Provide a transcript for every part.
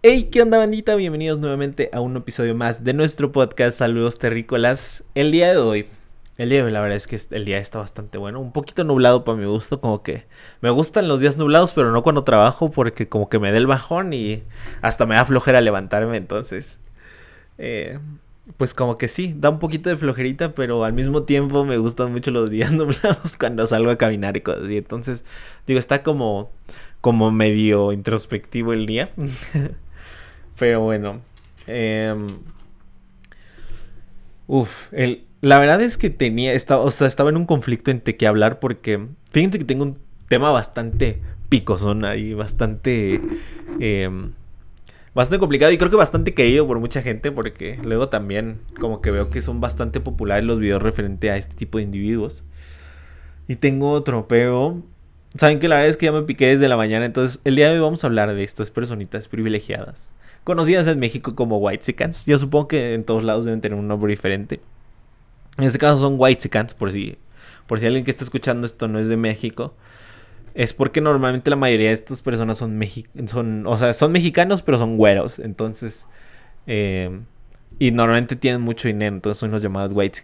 Hey, ¿qué onda bandita? Bienvenidos nuevamente a un episodio más de nuestro podcast Saludos Terrícolas. El día de hoy, el día de hoy la verdad es que el día está bastante bueno, un poquito nublado para mi gusto, como que me gustan los días nublados, pero no cuando trabajo porque como que me da el bajón y hasta me da flojera levantarme, entonces... Eh, pues como que sí, da un poquito de flojerita, pero al mismo tiempo me gustan mucho los días nublados cuando salgo a caminar y cosas así. Entonces, digo, está como, como medio introspectivo el día. pero bueno. Em, uf, el, la verdad es que tenía, estaba, o sea, estaba en un conflicto entre qué hablar porque, fíjense que tengo un tema bastante picosón ahí, bastante... Eh, bastante complicado y creo que bastante querido por mucha gente porque luego también como que veo que son bastante populares los videos referente a este tipo de individuos. Y tengo otro, pero saben que la verdad es que ya me piqué desde la mañana, entonces el día de hoy vamos a hablar de estas personitas privilegiadas, conocidas en México como Whitesicans. Yo supongo que en todos lados deben tener un nombre diferente. En este caso son Whitesicans, por si por si alguien que está escuchando esto no es de México es porque normalmente la mayoría de estas personas son, son, o sea, son mexicanos, pero son güeros. Entonces, eh, y normalmente tienen mucho dinero, entonces son los llamados white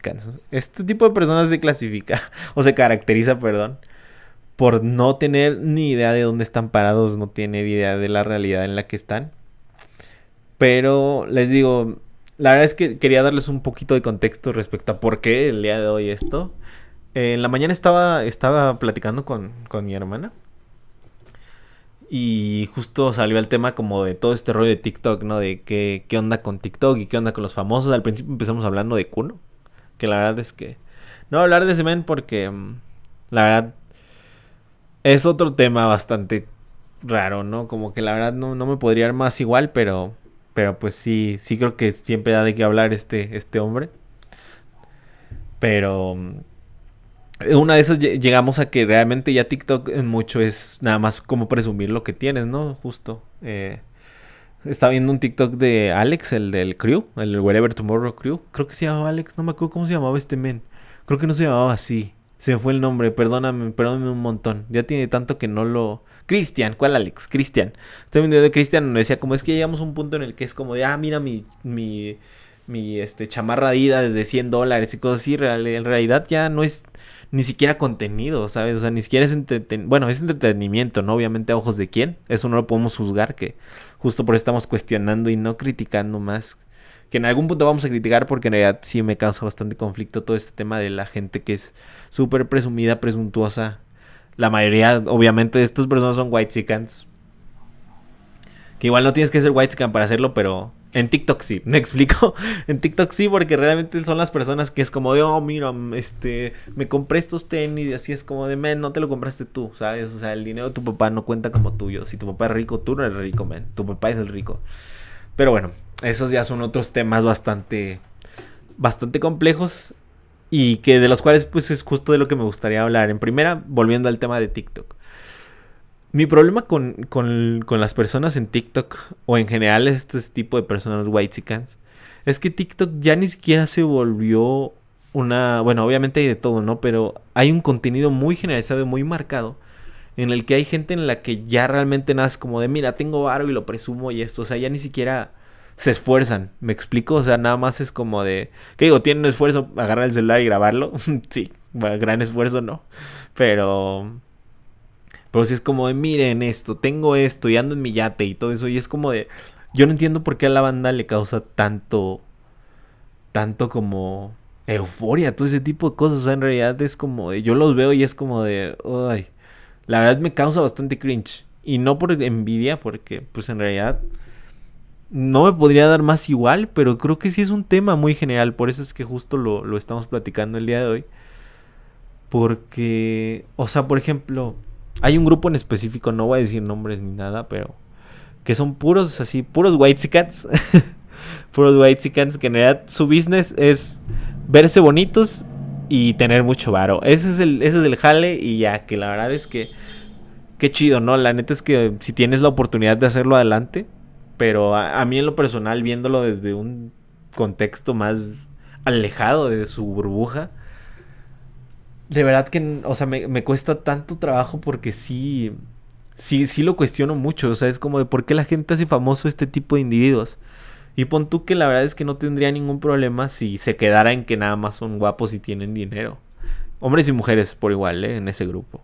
Este tipo de personas se clasifica, o se caracteriza, perdón, por no tener ni idea de dónde están parados, no tienen idea de la realidad en la que están. Pero les digo, la verdad es que quería darles un poquito de contexto respecto a por qué el día de hoy esto en la mañana estaba, estaba platicando con, mi hermana. Y justo salió el tema como de todo este rollo de TikTok, ¿no? De qué, qué onda con TikTok y qué onda con los famosos. Al principio empezamos hablando de Kuno. Que la verdad es que... No hablar de ese men porque... Mm, la verdad... Es otro tema bastante raro, ¿no? Como que la verdad no, no me podría dar más igual, pero... Pero pues sí, sí creo que siempre da de qué hablar este, este hombre. Pero mm, una de esas llegamos a que realmente ya TikTok en mucho es nada más como presumir lo que tienes, ¿no? Justo. Eh, estaba viendo un TikTok de Alex, el del Crew, el Wherever Tomorrow Crew. Creo que se llamaba Alex, no me acuerdo cómo se llamaba este men. Creo que no se llamaba así. Se me fue el nombre, perdóname, perdóname un montón. Ya tiene tanto que no lo. Cristian, ¿cuál Alex? Cristian. Estoy viendo de Cristian donde decía como es que llegamos a un punto en el que es como de, ah, mira mi, mi, mi este, chamarra desde 100 dólares y cosas así. En realidad ya no es ni siquiera contenido, ¿sabes? O sea, ni siquiera es. Bueno, es entretenimiento, ¿no? Obviamente a ojos de quién. Eso no lo podemos juzgar, que justo por eso estamos cuestionando y no criticando más. Que en algún punto vamos a criticar porque en realidad sí me causa bastante conflicto todo este tema de la gente que es súper presumida, presuntuosa. La mayoría, obviamente, de estas personas son white chickens. Que igual no tienes que ser white chicken para hacerlo, pero en TikTok sí, me explico. en TikTok sí, porque realmente son las personas que es como de, oh, mira, este, me compré estos tenis y así es como de, men, no te lo compraste tú, ¿sabes? O sea, el dinero de tu papá no cuenta como tuyo. Si tu papá es rico, tú no eres rico, men. Tu papá es el rico. Pero bueno, esos ya son otros temas bastante, bastante complejos y que de los cuales pues es justo de lo que me gustaría hablar. En primera, volviendo al tema de TikTok. Mi problema con, con, con, las personas en TikTok o en general este tipo de personas white es que TikTok ya ni siquiera se volvió una, bueno, obviamente hay de todo, ¿no? Pero hay un contenido muy generalizado y muy marcado en el que hay gente en la que ya realmente nace como de, mira, tengo varo y lo presumo y esto, o sea, ya ni siquiera se esfuerzan, ¿me explico? O sea, nada más es como de, ¿qué digo? ¿Tienen un esfuerzo agarrar el celular y grabarlo? sí, gran esfuerzo, ¿no? Pero pero si es como de, miren esto, tengo esto y ando en mi yate y todo eso. Y es como de, yo no entiendo por qué a la banda le causa tanto, tanto como euforia, todo ese tipo de cosas. O sea, en realidad es como de, yo los veo y es como de, ay, la verdad me causa bastante cringe. Y no por envidia, porque pues en realidad no me podría dar más igual, pero creo que sí es un tema muy general. Por eso es que justo lo, lo estamos platicando el día de hoy. Porque, o sea, por ejemplo, hay un grupo en específico, no voy a decir nombres ni nada, pero que son puros así, puros white cats. puros white cats que en realidad su business es verse bonitos y tener mucho varo. Ese es el ese es el jale y ya que la verdad es que qué chido, ¿no? La neta es que si tienes la oportunidad de hacerlo adelante, pero a, mí en lo personal viéndolo desde un contexto más alejado de su burbuja, de verdad que, o sea, me, cuesta tanto trabajo porque sí, sí, sí lo cuestiono mucho. O sea, es como de por qué la gente hace famoso este tipo de individuos. Y pon tú que la verdad es que no tendría ningún problema si se quedara en que nada más son guapos y tienen dinero. Hombres y mujeres por igual, ¿eh? En ese grupo.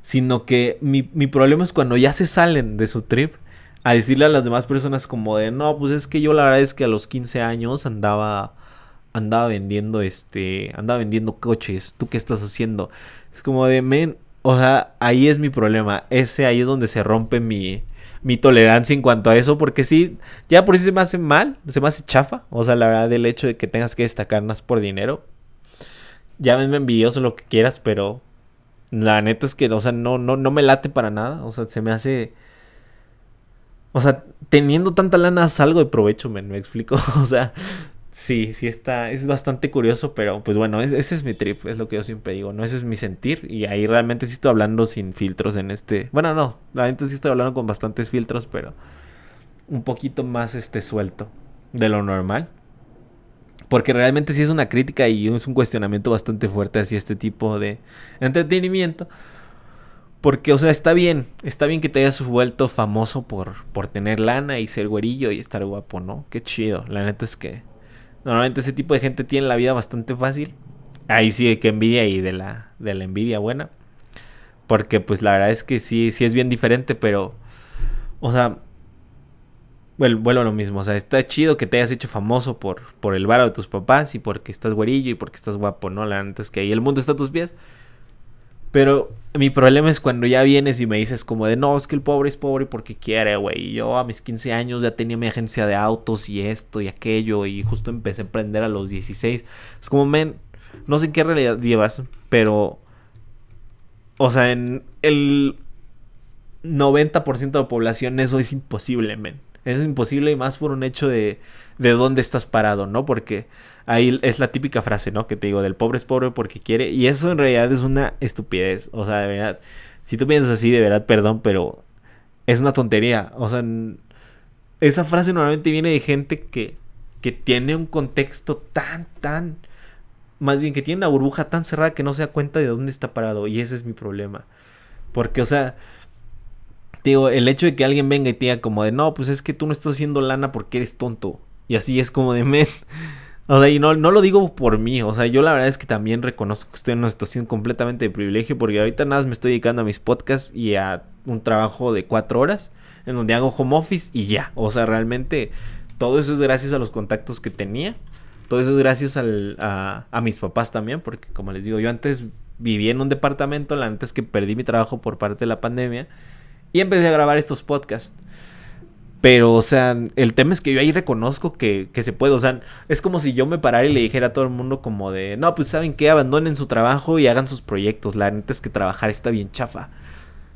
Sino que mi, mi problema es cuando ya se salen de su trip a decirle a las demás personas como de, no, pues es que yo la verdad es que a los 15 años andaba andaba vendiendo este, andaba vendiendo coches, ¿tú qué estás haciendo? Es como de, men, o sea, ahí es mi problema, ese ahí es donde se rompe mi, mi tolerancia en cuanto a eso, porque sí, ya por sí se me hace mal, se me hace chafa, o sea, la verdad, del hecho de que tengas que destacar más por dinero, ya me envidioso lo que quieras, pero la neta es que, o sea, no, no, no me late para nada, o sea, se me hace... O sea, teniendo tanta lana, algo de provecho, me explico. o sea, Sí, sí está, es bastante curioso, pero pues bueno, ese es mi trip, es lo que yo siempre digo, no, ese es mi sentir y ahí realmente sí estoy hablando sin filtros en este, bueno, no, realmente sí estoy hablando con bastantes filtros, pero un poquito más este suelto de lo normal. Porque realmente sí es una crítica y es un cuestionamiento bastante fuerte hacia este tipo de entretenimiento. Porque, o sea, está bien, está bien que te hayas vuelto famoso por, por tener lana y ser güerillo y estar guapo, ¿no? Qué chido, la neta es que Normalmente ese tipo de gente tiene la vida bastante fácil. Ahí sí que envidia y de la, de la envidia buena. Porque pues la verdad es que sí, sí es bien diferente, pero... O sea... Bueno, vuelvo a lo mismo. O sea, está chido que te hayas hecho famoso por, por el varo de tus papás y porque estás güerillo y porque estás guapo, ¿no? La verdad es que ahí el mundo está a tus pies. Pero mi problema es cuando ya vienes y me dices como de, no, es que el pobre es pobre porque quiere, güey. Yo a mis 15 años ya tenía mi agencia de autos y esto y aquello y justo empecé a emprender a los 16. Es como, men, no sé en qué realidad llevas, pero... O sea, en el 90% de la población eso es imposible, men. Es imposible y más por un hecho de, de dónde estás parado, ¿no? Porque ahí es la típica frase, ¿no? Que te digo, del pobre es pobre porque quiere. Y eso en realidad es una estupidez. O sea, de verdad, si tú piensas así, de verdad, perdón, pero es una tontería. O sea, esa frase normalmente viene de gente que, que tiene un contexto tan, tan... Más bien que tiene una burbuja tan cerrada que no se da cuenta de dónde está parado. Y ese es mi problema. Porque, o sea, digo, el hecho de que alguien venga y te diga como de, no, pues es que tú no estás haciendo lana porque eres tonto. Y así es como de, men, o sea, y no, no lo digo por mí, o sea, yo la verdad es que también reconozco que estoy en una situación completamente de privilegio porque ahorita nada más me estoy dedicando a mis podcasts y a un trabajo de cuatro horas en donde hago home office y ya, o sea, realmente todo eso es gracias a los contactos que tenía, todo eso es gracias al, a, a mis papás también, porque como les digo, yo antes vivía en un departamento, antes que perdí mi trabajo por parte de la pandemia y empecé a grabar estos podcasts. Pero, o sea, el tema es que yo ahí reconozco que, que, se puede. O sea, es como si yo me parara y le dijera a todo el mundo como de, no, pues saben que abandonen su trabajo y hagan sus proyectos. La neta es que trabajar está bien chafa.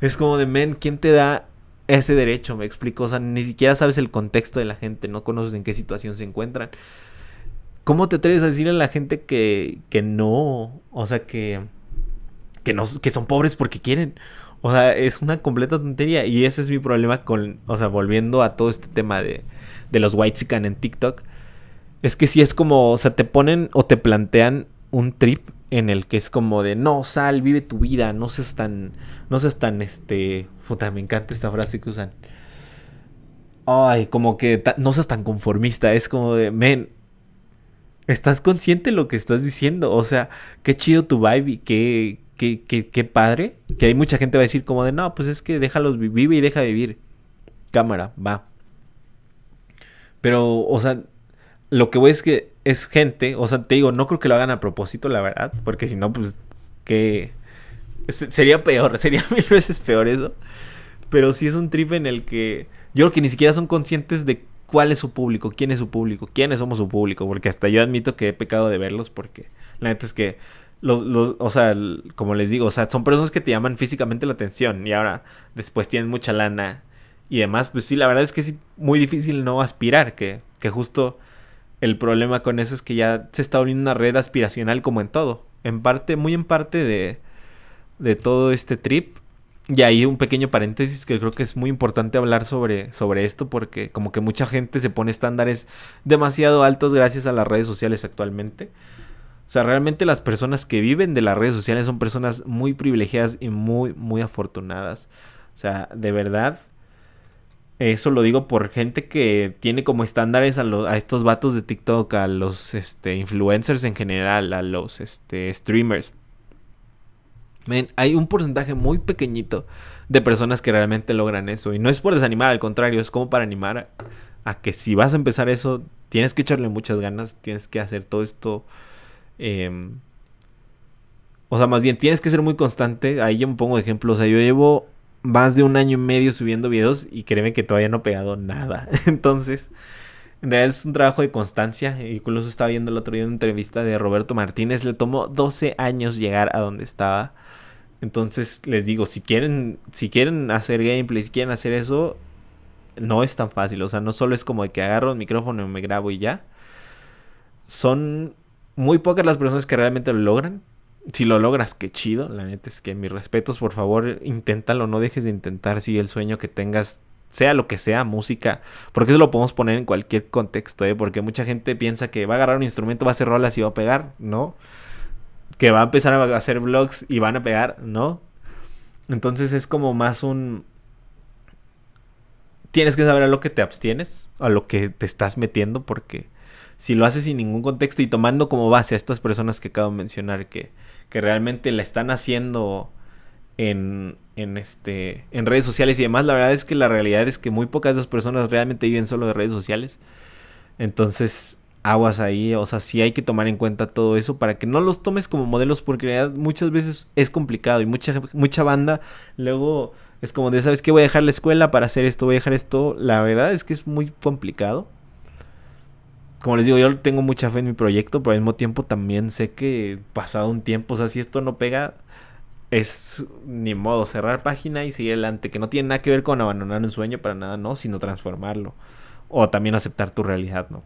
Es como de, men, ¿quién te da ese derecho? Me explico. O sea, ni siquiera sabes el contexto de la gente, no conoces en qué situación se encuentran. ¿Cómo te atreves a decirle a la gente que, que no? O sea, que, que, no, que son pobres porque quieren. O sea, es una completa tontería. Y ese es mi problema con. O sea, volviendo a todo este tema de, de los white en TikTok. Es que si es como. O sea, te ponen o te plantean un trip en el que es como de no, sal, vive tu vida, no seas tan. No seas tan este. Puta, me encanta esta frase que usan. Ay, como que no seas tan conformista. Es como de, men, ¿estás consciente de lo que estás diciendo? O sea, qué chido tu vibe y qué, qué, padre. Que hay mucha gente va a decir como de, no, pues es que déjalos, vive y deja vivir. Cámara, va. Pero, o sea, lo que voy es que es gente, o sea, te digo, no creo que lo hagan a propósito, la verdad, porque si no, pues, que... Sería peor, sería mil veces peor eso. Pero sí es un trip en el que yo creo que ni siquiera son conscientes de cuál es su público, quién es su público, quiénes somos su público, porque hasta yo admito que he pecado de verlos, porque la neta es que los, o sea, como les digo, o sea, son personas que te llaman físicamente la atención y ahora después tienen mucha lana y demás, pues sí, la verdad es que es muy difícil no aspirar, que, que justo el problema con eso es que ya se está abriendo una red aspiracional como en todo, en parte, muy en parte de, de todo este trip. Y ahí un pequeño paréntesis que creo que es muy importante hablar sobre, sobre esto porque como que mucha gente se pone estándares demasiado altos gracias a las redes sociales actualmente O sea, realmente las personas que viven de las redes sociales son personas muy privilegiadas y muy, muy afortunadas. O sea, de verdad, eso lo digo por gente que tiene como estándares a, estos vatos de TikTok, a los este, influencers en general, a los este, streamers. hay un porcentaje muy pequeñito de personas que realmente logran eso. Y no es por desanimar, al contrario, es como para animar a, que si vas a empezar eso, tienes que echarle muchas ganas, tienes que hacer todo esto. Em, o sea, más bien tienes que ser muy constante. Ahí yo me pongo de ejemplo. O sea, yo llevo más de un año y medio subiendo videos y créeme que todavía no he pegado nada. Entonces, en realidad es un trabajo de constancia. Incluso estaba viendo el otro día una entrevista de Roberto Martínez. Le tomó 12 años llegar a donde estaba. Entonces les digo, si quieren, si quieren hacer gameplay, si quieren hacer eso, no es tan fácil. O sea, no solo es como de que agarro el micrófono y me grabo y ya. Son muy pocas las personas que realmente lo logran. Si lo logras, qué chido. La neta es que mis respetos, por favor, inténtalo, no dejes de intentar si el sueño que tengas, sea lo que sea, música. Porque eso lo podemos poner en cualquier contexto, ¿eh? Porque mucha gente piensa que va a agarrar un instrumento, va a hacer rolas y va a pegar. No. Que va a empezar a hacer vlogs y van a pegar, ¿no? Entonces es como más un... Tienes que saber a lo que te abstienes, a lo que te estás metiendo, porque si lo haces sin ningún contexto y tomando como base a estas personas que acabo de mencionar que, que realmente la están haciendo en, en, este, en redes sociales y demás, la verdad es que la realidad es que muy pocas de esas personas realmente viven solo de redes sociales. Entonces, aguas ahí, o sea, sí hay que tomar en cuenta todo eso para que no los tomes como modelos porque en realidad muchas veces es complicado y mucha, mucha banda luego es como de, ¿sabes qué? Voy a dejar la escuela para hacer esto, voy a dejar esto. La verdad es que es muy complicado como les digo, yo tengo mucha fe en mi proyecto, pero al mismo tiempo también sé que pasado un tiempo, o sea, si esto no pega, es ni modo cerrar página y seguir adelante, que no tiene nada que ver con abandonar un sueño para nada, no, sino transformarlo. O también aceptar tu realidad, ¿no?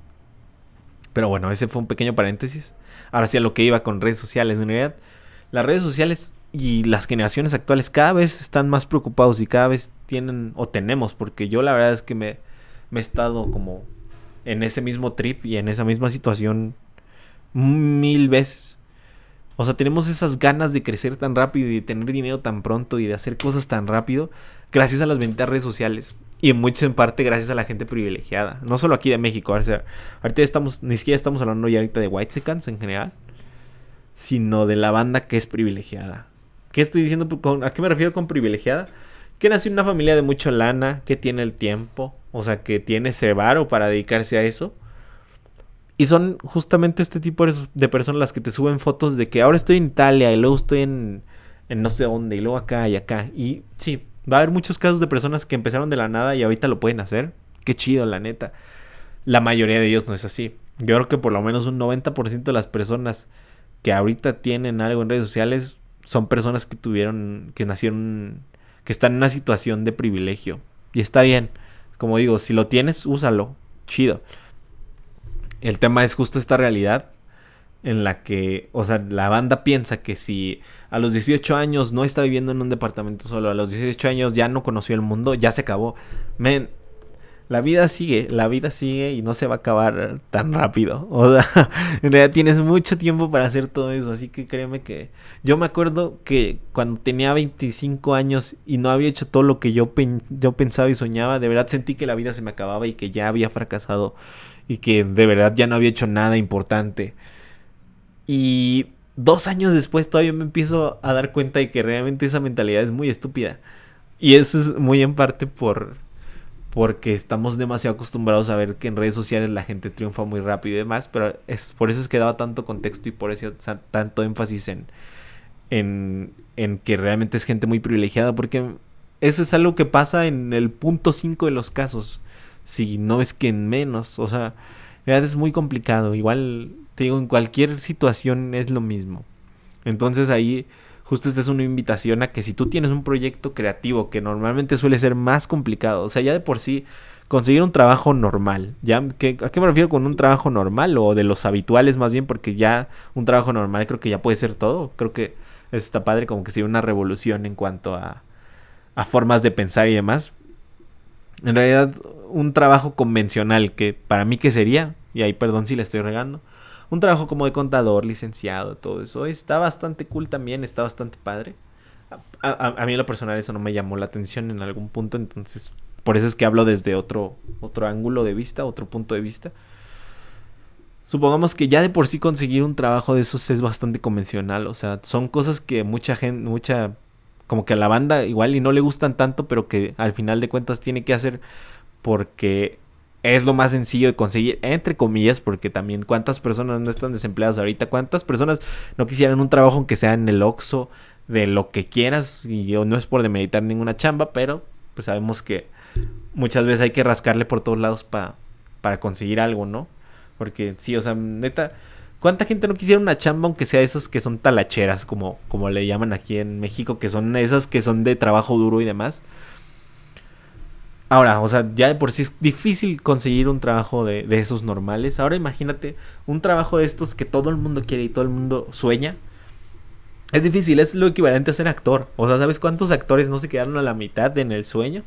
Pero bueno, ese fue un pequeño paréntesis. Ahora sí a lo que iba con redes sociales. En realidad, las redes sociales y las generaciones actuales cada vez están más preocupados y cada vez tienen o tenemos, porque yo la verdad es que me, me he estado como en ese mismo trip y en esa misma situación mil veces. O sea, tenemos esas ganas de crecer tan rápido y de tener dinero tan pronto y de hacer cosas tan rápido gracias a las benditas redes sociales. Y en en parte gracias a la gente privilegiada. No solo aquí de México. O sea, ahorita estamos, ni siquiera estamos hablando ya ahorita de White Seconds en general. Sino de la banda que es privilegiada. ¿Qué estoy diciendo? ¿A qué me refiero con privilegiada? Que nació en una familia de mucha lana, que tiene el tiempo, o sea, que tiene ese varo para dedicarse a eso. Y son justamente este tipo de personas las que te suben fotos de que ahora estoy en Italia y luego estoy en, en no sé dónde y luego acá y acá. Y sí, va a haber muchos casos de personas que empezaron de la nada y ahorita lo pueden hacer. Qué chido, la neta. La mayoría de ellos no es así. Yo creo que por lo menos un 90% de las personas que ahorita tienen algo en redes sociales son personas que tuvieron, que nacieron, que están en una situación de privilegio. Y está bien. Como digo, si lo tienes, úsalo. Chido. El tema es justo esta realidad en la que, o sea, la banda piensa que si a los 18 años no está viviendo en un departamento solo, a los 18 años ya no conoció el mundo, ya se acabó. Men, la vida sigue, la vida sigue y no se va a acabar tan rápido. O sea, en realidad tienes mucho tiempo para hacer todo eso, así que créeme que yo me acuerdo que cuando tenía 25 años y no había hecho todo lo que yo, yo pensaba y soñaba, de verdad sentí que la vida se me acababa y que ya había fracasado y que de verdad ya no había hecho nada importante. Y dos años después todavía me empiezo a dar cuenta de que realmente esa mentalidad es muy estúpida. Y eso es muy en parte por porque estamos demasiado acostumbrados a ver que en redes sociales la gente triunfa muy rápido y demás, pero es por eso es que daba tanto contexto y por eso tanto énfasis en, en, en que realmente es gente muy privilegiada, porque eso es algo que pasa en el punto 5 de los casos, si no es que en menos, o sea, es muy complicado, igual te digo, en cualquier situación es lo mismo. Entonces ahí justo esta es una invitación a que si tú tienes un proyecto creativo que normalmente suele ser más complicado, o sea, ya de por sí conseguir un trabajo normal, ya ¿a qué me refiero con un trabajo normal o de los habituales más bien? Porque ya un trabajo normal creo que ya puede ser todo, creo que eso está padre, como que sería una revolución en cuanto a, a formas de pensar y demás. En realidad, un trabajo convencional que para mí que sería, y ahí perdón si le estoy regando, un trabajo como de contador, licenciado, todo eso. Está bastante cool también, está bastante padre. A, mí en lo personal eso no me llamó la atención en algún punto, entonces por eso es que hablo desde otro, otro ángulo de vista, otro punto de vista. Supongamos que ya de por sí conseguir un trabajo de esos es bastante convencional, o sea, son cosas que mucha gente, mucha, como que a la banda igual y no le gustan tanto, pero que al final de cuentas tiene que hacer porque es lo más sencillo de conseguir, entre comillas, porque también cuántas personas no están desempleadas ahorita, cuántas personas no quisieran un trabajo aunque sea en el Oxxo, de lo que quieras, y yo no es por demeritar ninguna chamba, pero pues sabemos que muchas veces hay que rascarle por todos lados para conseguir algo, ¿no? Porque sí, o sea, neta, ¿cuánta gente no quisiera una chamba aunque sea esas que son talacheras, como, como le llaman aquí en México, que son esas que son de trabajo duro y demás? Ahora, o sea, ya de por sí es difícil conseguir un trabajo de, esos normales. Ahora imagínate un trabajo de estos que todo el mundo quiere y todo el mundo sueña. Es difícil, es lo equivalente a ser actor. O sea, ¿sabes cuántos actores no se quedaron a la mitad en el sueño?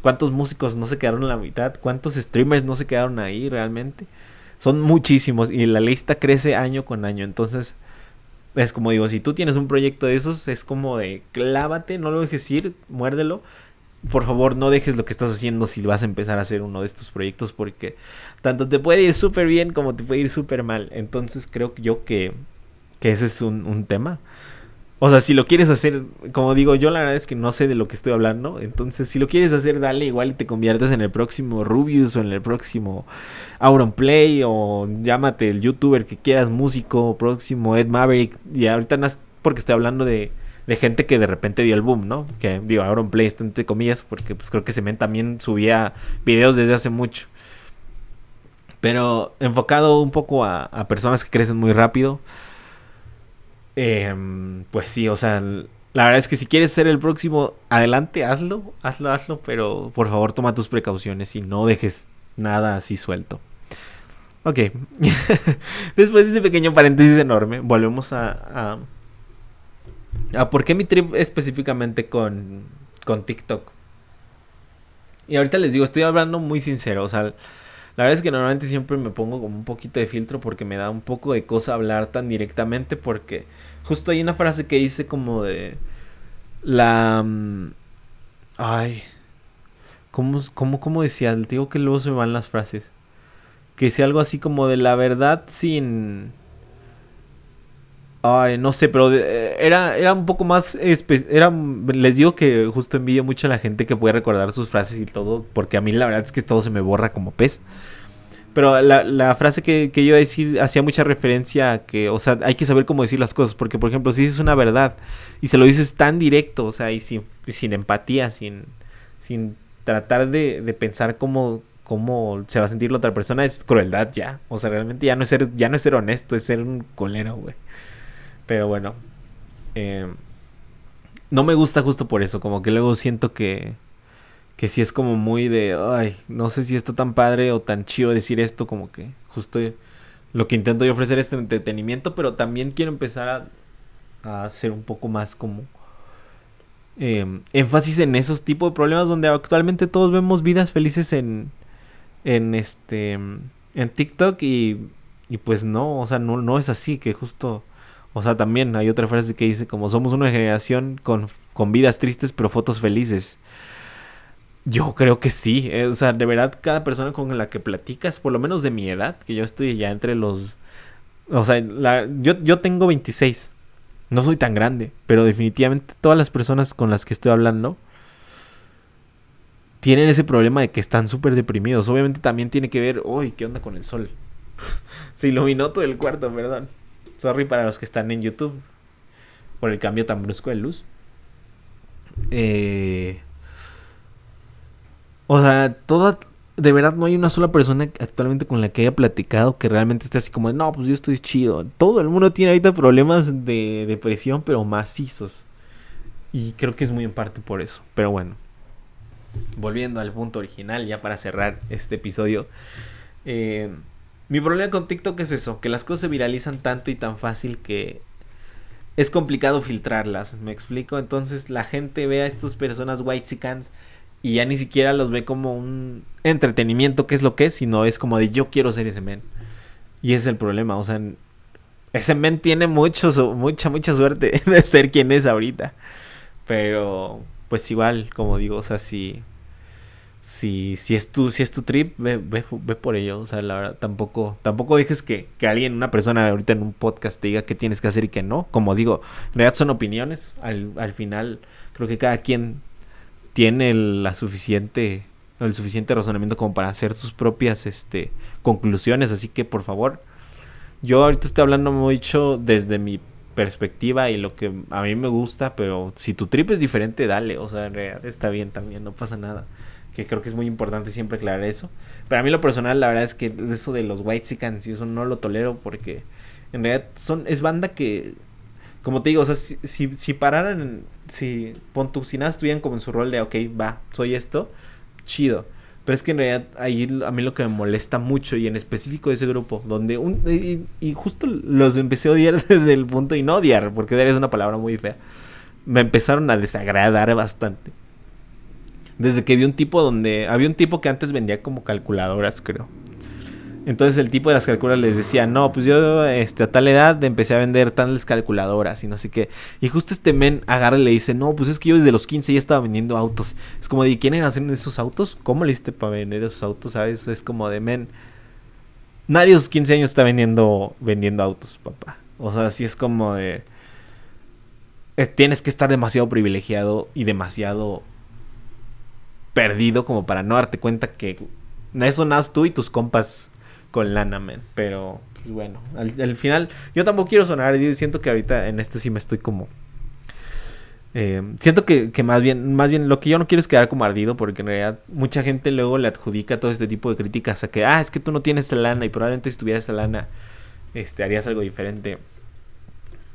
¿Cuántos músicos no se quedaron a la mitad? ¿Cuántos streamers no se quedaron ahí realmente? Son muchísimos y la lista crece año con año. Entonces, es como digo, si tú tienes un proyecto de esos, es como de clávate, no lo dejes ir, muérdelo por favor no dejes lo que estás haciendo si vas a empezar a hacer uno de estos proyectos porque tanto te puede ir súper bien como te puede ir súper mal. Entonces creo yo que, que ese es un, un, tema. O sea, si lo quieres hacer, como digo, yo la verdad es que no sé de lo que estoy hablando. Entonces, si lo quieres hacer, dale igual y te conviertes en el próximo Rubius o en el próximo Auronplay o llámate el youtuber que quieras, músico, próximo Ed Maverick. Y ahorita no es porque estoy hablando de de gente que de repente dio el boom, ¿no? Que digo, ahora un Play está entre comillas, porque pues creo que Semen también subía videos desde hace mucho. Pero enfocado un poco a, personas que crecen muy rápido. Em, pues sí, o sea, la verdad es que si quieres ser el próximo, adelante, hazlo, hazlo, hazlo, pero por favor toma tus precauciones y no dejes nada así suelto. Ok, después de ese pequeño paréntesis enorme, volvemos a Ah, ¿Por qué mi trip específicamente con, con TikTok? Y ahorita les digo, estoy hablando muy sincero, o sea, la verdad es que normalmente siempre me pongo como un poquito de filtro porque me da un poco de cosa hablar tan directamente porque justo hay una frase que dice como de la... Mm, ay, ¿cómo, cómo, cómo decía? Digo que luego se me van las frases. Que decía algo así como de la verdad sin Ay, no sé, pero eh, era, era un poco más... Era, les digo que justo envidio mucho a la gente que puede recordar sus frases y todo, porque a mí la verdad es que todo se me borra como pez. Pero la, frase que, que, yo iba a decir hacía mucha referencia a que, o sea, hay que saber cómo decir las cosas, porque por ejemplo, si dices una verdad y se lo dices tan directo, o sea, y sin, sin empatía, sin, sin tratar de, de pensar cómo, cómo se va a sentir la otra persona, es crueldad ya. O sea, realmente ya no es ser, ya no es ser honesto, es ser un colero, güey. Pero bueno. Eh, no me gusta justo por eso. Como que luego siento que. Que sí es como muy de. Ay, no sé si está tan padre o tan chido decir esto. Como que justo lo que intento yo ofrecer es entretenimiento. Pero también quiero empezar a. A hacer un poco más como. Eh, énfasis en esos tipos de problemas donde actualmente todos vemos vidas felices en. En este. En TikTok y. Y pues no, o sea, no, no es así, que justo o sea, también hay otra frase que dice como somos una generación con, vidas tristes pero fotos felices. Yo creo que sí. Eh, o sea, de verdad, cada persona con la que platicas, por lo menos de mi edad, que yo estoy ya entre los... O sea, yo, yo tengo 26. No soy tan grande, pero definitivamente todas las personas con las que estoy hablando tienen ese problema de que están súper deprimidos. Obviamente también tiene que ver, uy, ¿qué onda con el sol? Se iluminó todo el cuarto, ¿verdad? Sorry para los que están en YouTube por el cambio tan brusco de luz. Eh, o sea, toda. De verdad, no hay una sola persona actualmente con la que haya platicado que realmente esté así como, no, pues yo estoy chido. Todo el mundo tiene ahorita problemas de depresión, pero macizos. Y creo que es muy en parte por eso. Pero bueno, volviendo al punto original, ya para cerrar este episodio. Eh, mi problema con TikTok es eso, que las cosas se viralizan tanto y tan fácil que es complicado filtrarlas, ¿me explico? Entonces la gente ve a estas personas white y ya ni siquiera los ve como un entretenimiento, que es lo que es, sino es como de yo quiero ser ese men. Y es el problema, o sea, ese men tiene mucho, mucha, mucha suerte de ser quien es ahorita. Pero, pues igual, como digo, o sea, si, si, si, es, tu, si es tu trip, ve, ve, por ello. O sea, la verdad, tampoco, tampoco dejes que, que, alguien, una persona ahorita en un podcast te diga qué tienes que hacer y qué no. Como digo, en realidad son opiniones. Al, al final, creo que cada quien tiene la suficiente el suficiente razonamiento como para hacer sus propias este, conclusiones. Así que por favor, yo ahorita estoy hablando mucho desde mi perspectiva y lo que a mí me gusta, pero si tu trip es diferente, dale. O sea, en realidad está bien también, no pasa nada. Que creo que es muy importante siempre aclarar eso. Pero a mí lo personal, la verdad es que eso de los White Sicans y eso no lo tolero porque en realidad son, es banda que como te digo, o sea, si, si, si pararan, si, pon si nada estuvieran como en su rol de, ok, va, soy esto, chido. Pero es que en realidad ahí a mí lo que me molesta mucho y en específico de ese grupo, donde un... Y, justo los empecé a odiar desde el punto y no odiar, porque odiar es una palabra muy fea. Me empezaron a desagradar bastante. Desde que vi un tipo donde... Había un tipo que antes vendía como calculadoras, creo. Entonces el tipo de las calculadoras les decía, no, pues yo este, a tal edad empecé a vender tales calculadoras y no sé qué. Y justo este men agarra y le dice, no, pues es que yo desde los 15 ya estaba vendiendo autos. Es como de, ¿quién hacer esos autos? ¿Cómo le hiciste para vender esos autos? ¿Sabes? Es como de, men, nadie a sus 15 años está vendiendo, vendiendo autos, papá. O sea, así es como de... Eh, tienes que estar demasiado privilegiado y demasiado perdido como para no darte cuenta que eso naces tú y tus compas con lana, men. Pero, pues bueno, al, final, yo tampoco quiero sonar, yo siento que ahorita en este sí me estoy como... Eh, siento que, que, más bien, más bien lo que yo no quiero es quedar como ardido, porque en realidad mucha gente luego le adjudica todo este tipo de críticas a que, ah, es que tú no tienes esa lana y probablemente si tuvieras esa lana, este, harías algo diferente.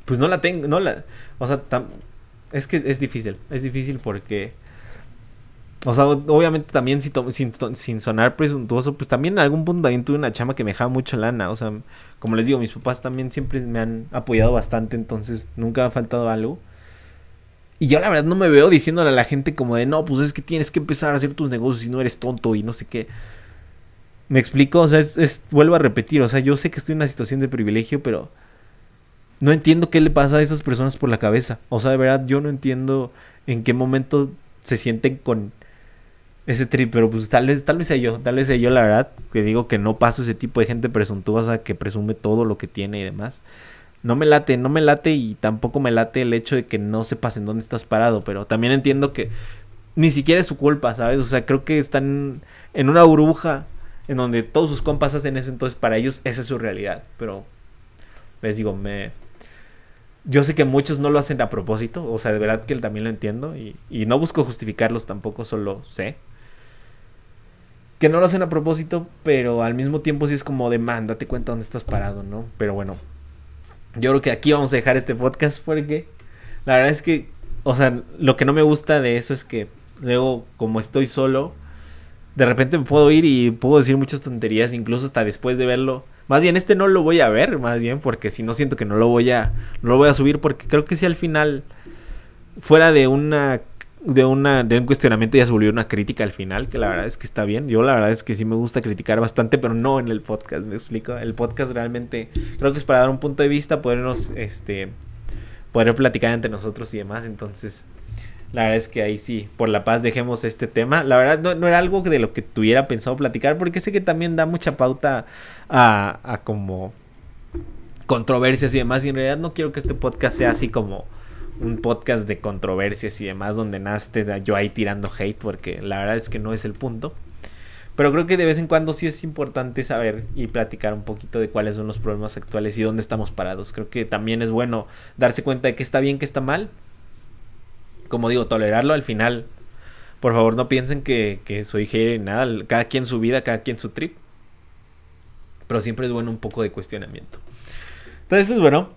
Pues no la tengo, no la, o sea, es que es difícil, es difícil porque o sea, obviamente también sin, sonar presuntuoso, pues también en algún punto también tuve una chama que me dejaba mucho lana. O sea, como les digo, mis papás también siempre me han apoyado bastante, entonces nunca me ha faltado algo. Y yo la verdad no me veo diciéndole a la gente como de, no, pues es que tienes que empezar a hacer tus negocios y no eres tonto y no sé qué. Me explico, o sea, es, vuelvo a repetir, o sea, yo sé que estoy en una situación de privilegio, pero no entiendo qué le pasa a esas personas por la cabeza. O sea, de verdad, yo no entiendo en qué momento se sienten con ese trip, pero pues tal vez, tal vez sea yo, tal vez sea yo la verdad, que digo que no paso ese tipo de gente presuntuosa que presume todo lo que tiene y demás. No me late, no me late y tampoco me late el hecho de que no sepas en dónde estás parado, pero también entiendo que ni siquiera es su culpa, ¿sabes? O sea, creo que están en una burbuja en donde todos sus compas hacen eso, entonces para ellos esa es su realidad, pero les digo, me... Yo sé que muchos no lo hacen a propósito, o sea, de verdad que él también lo entiendo y, y no busco justificarlos tampoco, solo sé que no lo hacen a propósito, pero al mismo tiempo sí es como de man, date cuenta dónde estás parado, ¿no? Pero bueno, yo creo que aquí vamos a dejar este podcast porque la verdad es que, o sea, lo que no me gusta de eso es que luego, como estoy solo, de repente me puedo ir y puedo decir muchas tonterías, incluso hasta después de verlo. Más bien, este no lo voy a ver, más bien, porque si no siento que no lo voy a, no lo voy a subir, porque creo que si al final, fuera de una de, una, de un cuestionamiento ya se volvió una crítica al final, que la verdad es que está bien. Yo la verdad es que sí me gusta criticar bastante, pero no en el podcast, me explico. El podcast realmente creo que es para dar un punto de vista, podernos, este, poder platicar entre nosotros y demás. Entonces, la verdad es que ahí sí, por la paz dejemos este tema. La verdad no, no era algo de lo que tuviera pensado platicar, porque sé que también da mucha pauta a, a como controversias y demás. Y en realidad no quiero que este podcast sea así como un podcast de controversias y demás donde naste yo ahí tirando hate porque la verdad es que no es el punto. Pero creo que de vez en cuando sí es importante saber y platicar un poquito de cuáles son los problemas actuales y dónde estamos parados. Creo que también es bueno darse cuenta de que está bien, que está mal. Como digo, tolerarlo al final. Por favor, no piensen que, que soy hater nada. Cada quien su vida, cada quien su trip. Pero siempre es bueno un poco de cuestionamiento. Entonces, pues bueno,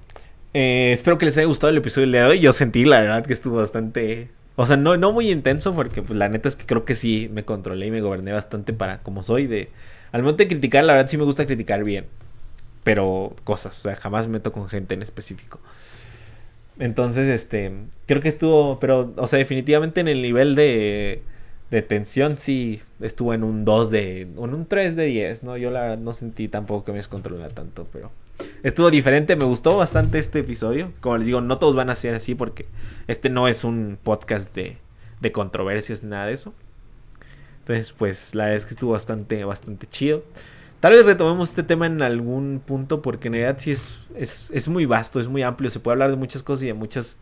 eh, espero que les haya gustado el episodio del día de hoy. Yo sentí, la verdad, que estuvo bastante. O sea, no, no muy intenso, porque pues, la neta es que creo que sí me controlé y me goberné bastante para como soy. de Al momento de criticar, la verdad sí me gusta criticar bien. Pero cosas, o sea, jamás meto con gente en específico. Entonces, este, creo que estuvo, pero, o sea, definitivamente en el nivel de, de tensión sí estuvo en un 2 de, en un 3 de 10, ¿no? Yo la verdad no sentí tampoco que me descontrolara tanto, pero estuvo diferente, me gustó bastante este episodio. Como les digo, no todos van a ser así porque este no es un podcast de, de controversias, nada de eso. Entonces, pues la verdad es que estuvo bastante, bastante chido. Tal vez retomemos este tema en algún punto porque en realidad sí es, es, es muy vasto, es muy amplio, se puede hablar de muchas cosas y de muchas,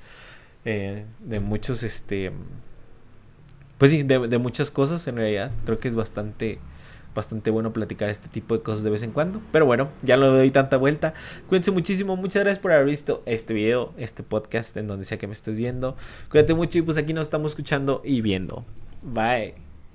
eh, de muchos, este, pues sí, de, muchas cosas en realidad. Creo que es bastante, bastante bueno platicar este tipo de cosas de vez en cuando. Pero bueno, ya no doy tanta vuelta. Cuídense muchísimo. Muchas gracias por haber visto este video, este podcast, en donde sea que me estés viendo. Cuídate mucho y pues aquí nos estamos escuchando y viendo. Bye.